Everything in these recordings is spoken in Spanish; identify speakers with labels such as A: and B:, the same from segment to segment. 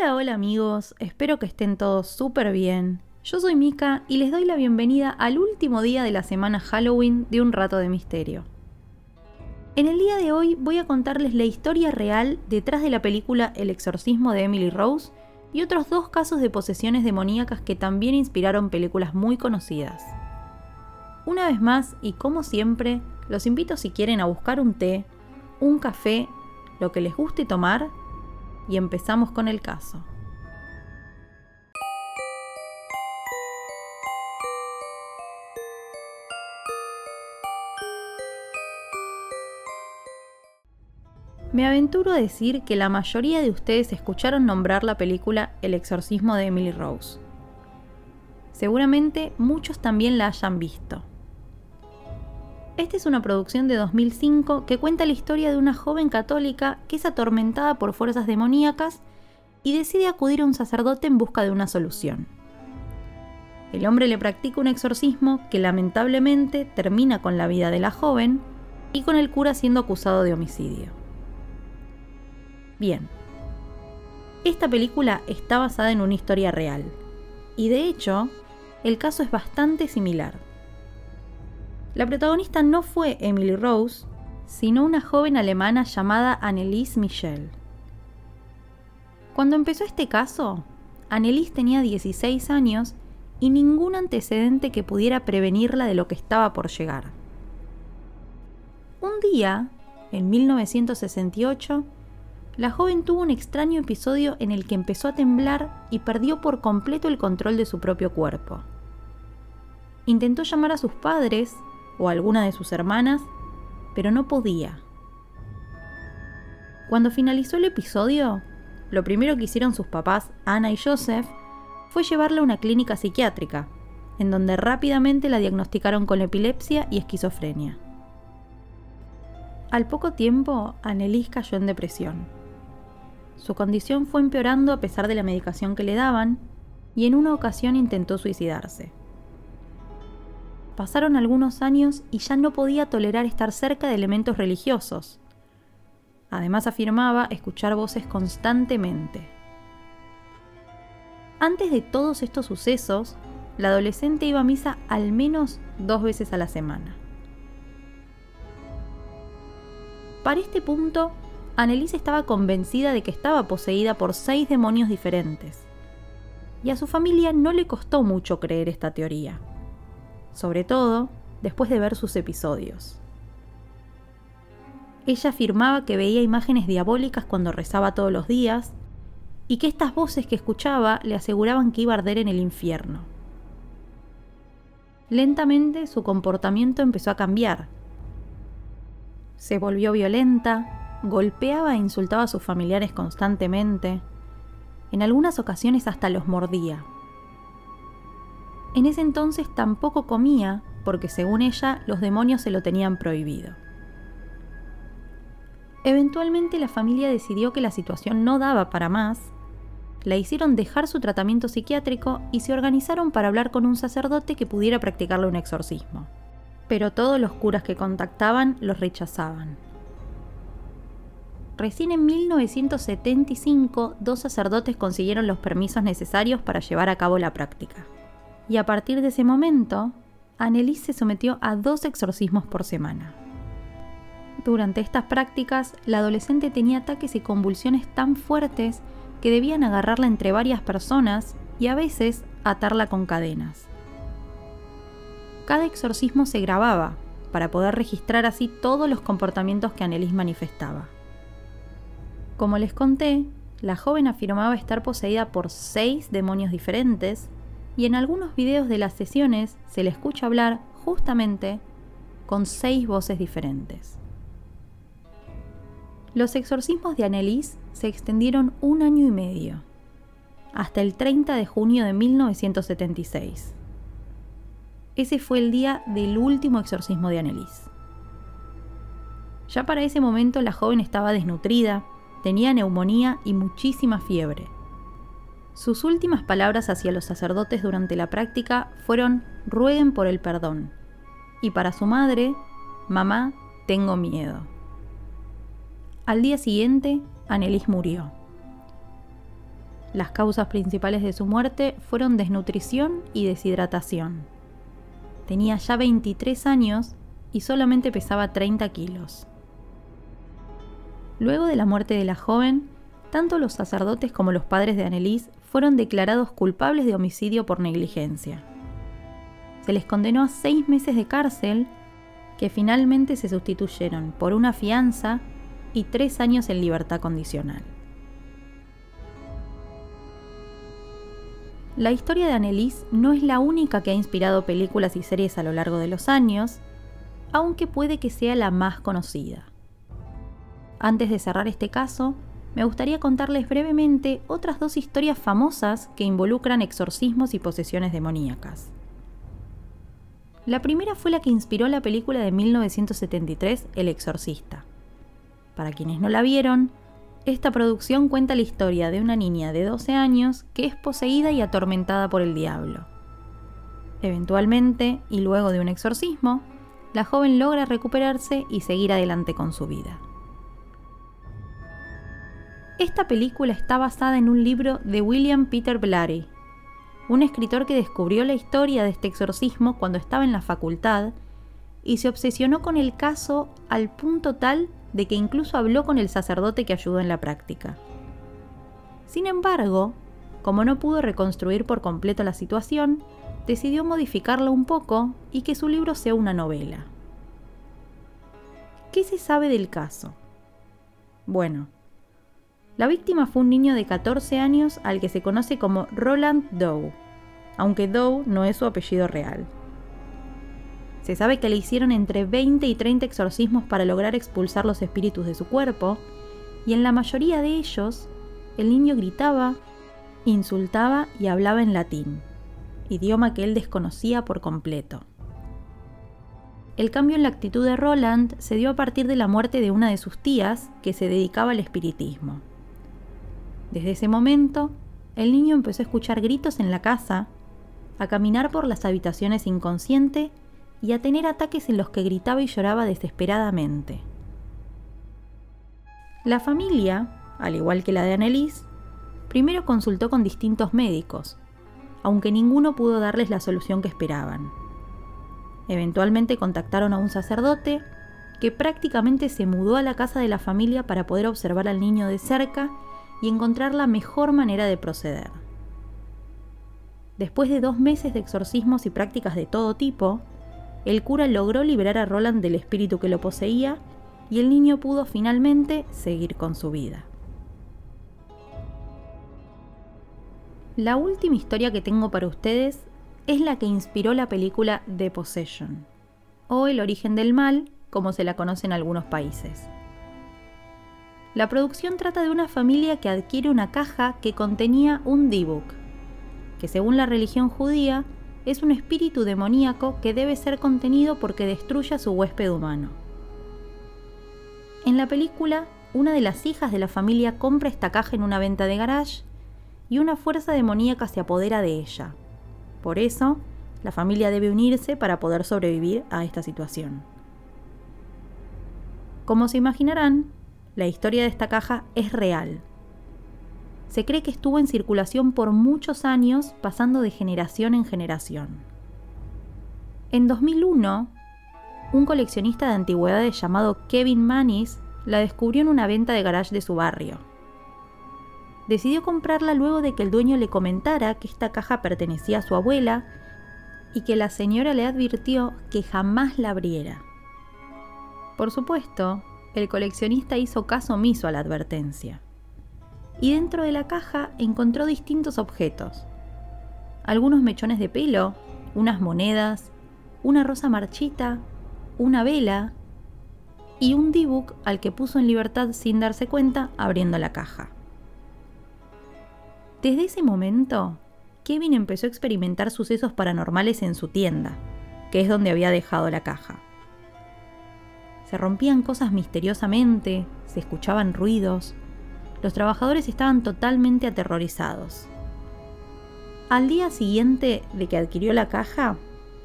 A: Hola, hola amigos, espero que estén todos súper bien. Yo soy Mika y les doy la bienvenida al último día de la semana Halloween de Un Rato de Misterio. En el día de hoy voy a contarles la historia real detrás de la película El exorcismo de Emily Rose y otros dos casos de posesiones demoníacas que también inspiraron películas muy conocidas. Una vez más, y como siempre, los invito si quieren a buscar un té, un café, lo que les guste tomar y empezamos con el caso. Me aventuro a decir que la mayoría de ustedes escucharon nombrar la película El exorcismo de Emily Rose. Seguramente muchos también la hayan visto. Esta es una producción de 2005 que cuenta la historia de una joven católica que es atormentada por fuerzas demoníacas y decide acudir a un sacerdote en busca de una solución. El hombre le practica un exorcismo que lamentablemente termina con la vida de la joven y con el cura siendo acusado de homicidio. Bien, esta película está basada en una historia real y de hecho el caso es bastante similar. La protagonista no fue Emily Rose, sino una joven alemana llamada Anneliese Michel. Cuando empezó este caso, Anneliese tenía 16 años y ningún antecedente que pudiera prevenirla de lo que estaba por llegar. Un día, en 1968, la joven tuvo un extraño episodio en el que empezó a temblar y perdió por completo el control de su propio cuerpo. Intentó llamar a sus padres o alguna de sus hermanas, pero no podía. Cuando finalizó el episodio, lo primero que hicieron sus papás, Ana y Joseph, fue llevarla a una clínica psiquiátrica, en donde rápidamente la diagnosticaron con epilepsia y esquizofrenia. Al poco tiempo, Annelies cayó en depresión su condición fue empeorando a pesar de la medicación que le daban y en una ocasión intentó suicidarse. Pasaron algunos años y ya no podía tolerar estar cerca de elementos religiosos. Además afirmaba escuchar voces constantemente. Antes de todos estos sucesos, la adolescente iba a misa al menos dos veces a la semana. Para este punto, Annelise estaba convencida de que estaba poseída por seis demonios diferentes. Y a su familia no le costó mucho creer esta teoría, sobre todo después de ver sus episodios. Ella afirmaba que veía imágenes diabólicas cuando rezaba todos los días y que estas voces que escuchaba le aseguraban que iba a arder en el infierno. Lentamente su comportamiento empezó a cambiar. Se volvió violenta, golpeaba e insultaba a sus familiares constantemente. En algunas ocasiones hasta los mordía. En ese entonces tampoco comía porque según ella los demonios se lo tenían prohibido. Eventualmente la familia decidió que la situación no daba para más, la hicieron dejar su tratamiento psiquiátrico y se organizaron para hablar con un sacerdote que pudiera practicarle un exorcismo. Pero todos los curas que contactaban los rechazaban. Recién en 1975, dos sacerdotes consiguieron los permisos necesarios para llevar a cabo la práctica. Y a partir de ese momento, Annelies se sometió a dos exorcismos por semana. Durante estas prácticas, la adolescente tenía ataques y convulsiones tan fuertes que debían agarrarla entre varias personas y a veces atarla con cadenas. Cada exorcismo se grababa para poder registrar así todos los comportamientos que Annelies manifestaba. Como les conté, la joven afirmaba estar poseída por seis demonios diferentes y en algunos videos de las sesiones se le escucha hablar justamente con seis voces diferentes. Los exorcismos de Annelies se extendieron un año y medio. hasta el 30 de junio de 1976. Ese fue el día del último exorcismo de Annelies. Ya para ese momento la joven estaba desnutrida, tenía neumonía y muchísima fiebre. Sus últimas palabras hacia los sacerdotes durante la práctica fueron rueguen por el perdón. Y para su madre, mamá, tengo miedo. Al día siguiente, Annelies murió. Las causas principales de su muerte fueron desnutrición y deshidratación. Tenía ya 23 años y solamente pesaba 30 kilos. Luego de la muerte de la joven, tanto los sacerdotes como los padres de Annelies fueron declarados culpables de homicidio por negligencia. Se les condenó a seis meses de cárcel, que finalmente se sustituyeron por una fianza y tres años en libertad condicional. La historia de Annelies no es la única que ha inspirado películas y series a lo largo de los años, aunque puede que sea la más conocida. Antes de cerrar este caso, me gustaría contarles brevemente otras dos historias famosas que involucran exorcismos y posesiones demoníacas. La primera fue la que inspiró la película de 1973, El Exorcista. Para quienes no la vieron, esta producción cuenta la historia de una niña de 12 años que es poseída y atormentada por el diablo. Eventualmente, y luego de un exorcismo, la joven logra recuperarse y seguir adelante con su vida. Esta película está basada en un libro de William Peter Blatty, un escritor que descubrió la historia de este exorcismo cuando estaba en la facultad y se obsesionó con el caso al punto tal de que incluso habló con el sacerdote que ayudó en la práctica. Sin embargo, como no pudo reconstruir por completo la situación, decidió modificarla un poco y que su libro sea una novela. ¿Qué se sabe del caso? Bueno, la víctima fue un niño de 14 años al que se conoce como Roland Doe, aunque Doe no es su apellido real. Se sabe que le hicieron entre 20 y 30 exorcismos para lograr expulsar los espíritus de su cuerpo, y en la mayoría de ellos, el niño gritaba, insultaba y hablaba en latín, idioma que él desconocía por completo. El cambio en la actitud de Roland se dio a partir de la muerte de una de sus tías que se dedicaba al espiritismo. Desde ese momento, el niño empezó a escuchar gritos en la casa, a caminar por las habitaciones inconsciente y a tener ataques en los que gritaba y lloraba desesperadamente. La familia, al igual que la de Annelies, primero consultó con distintos médicos, aunque ninguno pudo darles la solución que esperaban. Eventualmente contactaron a un sacerdote que prácticamente se mudó a la casa de la familia para poder observar al niño de cerca y encontrar la mejor manera de proceder. Después de dos meses de exorcismos y prácticas de todo tipo, el cura logró liberar a Roland del espíritu que lo poseía y el niño pudo finalmente seguir con su vida. La última historia que tengo para ustedes es la que inspiró la película The Possession, o El origen del mal, como se la conoce en algunos países. La producción trata de una familia que adquiere una caja que contenía un D-Book, que según la religión judía es un espíritu demoníaco que debe ser contenido porque destruye a su huésped humano. En la película, una de las hijas de la familia compra esta caja en una venta de garage y una fuerza demoníaca se apodera de ella. Por eso, la familia debe unirse para poder sobrevivir a esta situación. Como se imaginarán, la historia de esta caja es real se cree que estuvo en circulación por muchos años, pasando de generación en generación. En 2001, un coleccionista de antigüedades llamado Kevin Manis la descubrió en una venta de garage de su barrio. Decidió comprarla luego de que el dueño le comentara que esta caja pertenecía a su abuela y que la señora le advirtió que jamás la abriera. Por supuesto, el coleccionista hizo caso omiso a la advertencia y dentro de la caja encontró distintos objetos. Algunos mechones de pelo, unas monedas, una rosa marchita, una vela y un D-Book al que puso en libertad sin darse cuenta abriendo la caja. Desde ese momento, Kevin empezó a experimentar sucesos paranormales en su tienda, que es donde había dejado la caja. Se rompían cosas misteriosamente, se escuchaban ruidos, los trabajadores estaban totalmente aterrorizados. Al día siguiente de que adquirió la caja,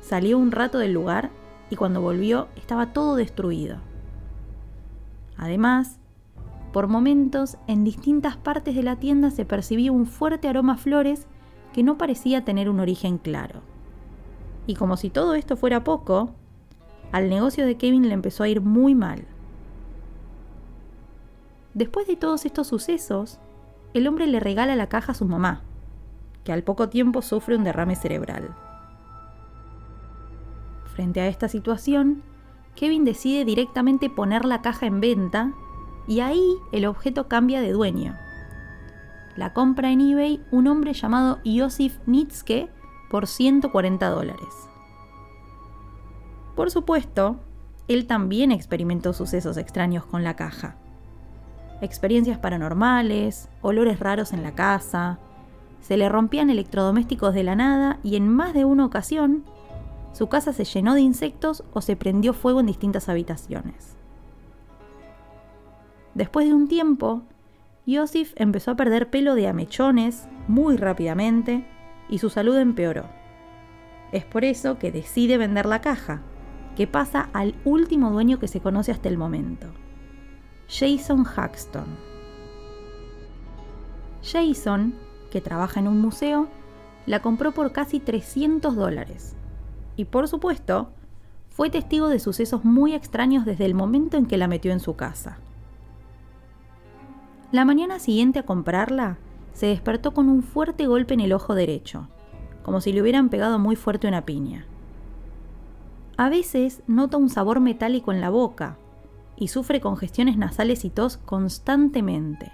A: salió un rato del lugar y cuando volvió estaba todo destruido. Además, por momentos, en distintas partes de la tienda se percibía un fuerte aroma a flores que no parecía tener un origen claro. Y como si todo esto fuera poco, al negocio de Kevin le empezó a ir muy mal. Después de todos estos sucesos, el hombre le regala la caja a su mamá, que al poco tiempo sufre un derrame cerebral. Frente a esta situación, Kevin decide directamente poner la caja en venta y ahí el objeto cambia de dueño. La compra en eBay un hombre llamado Josif Nitzke por 140 dólares. Por supuesto, él también experimentó sucesos extraños con la caja. Experiencias paranormales, olores raros en la casa, se le rompían electrodomésticos de la nada y en más de una ocasión su casa se llenó de insectos o se prendió fuego en distintas habitaciones. Después de un tiempo, Yosif empezó a perder pelo de amechones muy rápidamente y su salud empeoró. Es por eso que decide vender la caja, que pasa al último dueño que se conoce hasta el momento, Jason Haxton. Jason, que trabaja en un museo, la compró por casi 300 dólares y por supuesto, fue testigo de sucesos muy extraños desde el momento en que la metió en su casa. La mañana siguiente a comprarla, se despertó con un fuerte golpe en el ojo derecho, como si le hubieran pegado muy fuerte una piña. A veces nota un sabor metálico en la boca y sufre congestiones nasales y tos constantemente.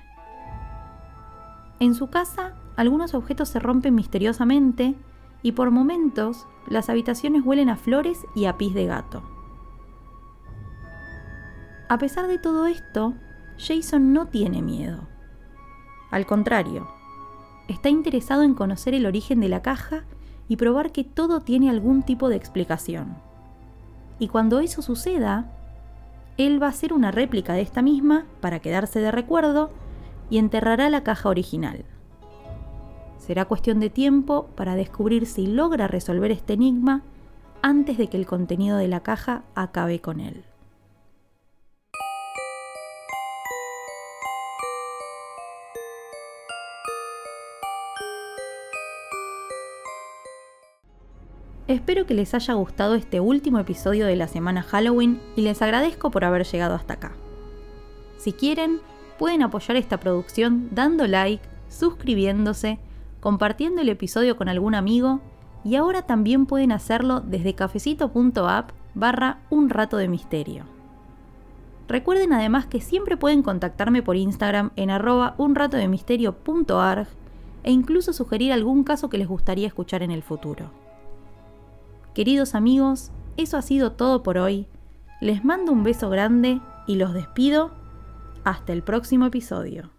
A: En su casa, algunos objetos se rompen misteriosamente y por momentos las habitaciones huelen a flores y a pis de gato. A pesar de todo esto, Jason no tiene miedo. Al contrario, está interesado en conocer el origen de la caja y probar que todo tiene algún tipo de explicación. Y cuando eso suceda, él va a hacer una réplica de esta misma para quedarse de recuerdo y enterrará la caja original. Será cuestión de tiempo para descubrir si logra resolver este enigma antes de que el contenido de la caja acabe con él. Espero que les haya gustado este último episodio de la semana Halloween y les agradezco por haber llegado hasta acá. Si quieren, pueden apoyar esta producción dando like, suscribiéndose compartiendo el episodio con algún amigo y ahora también pueden hacerlo desde cafecito.app barra un rato de misterio. Recuerden además que siempre pueden contactarme por Instagram en arroba unratodemisterio.arg e incluso sugerir algún caso que les gustaría escuchar en el futuro. Queridos amigos, eso ha sido todo por hoy. Les mando un beso grande y los despido. Hasta el próximo episodio.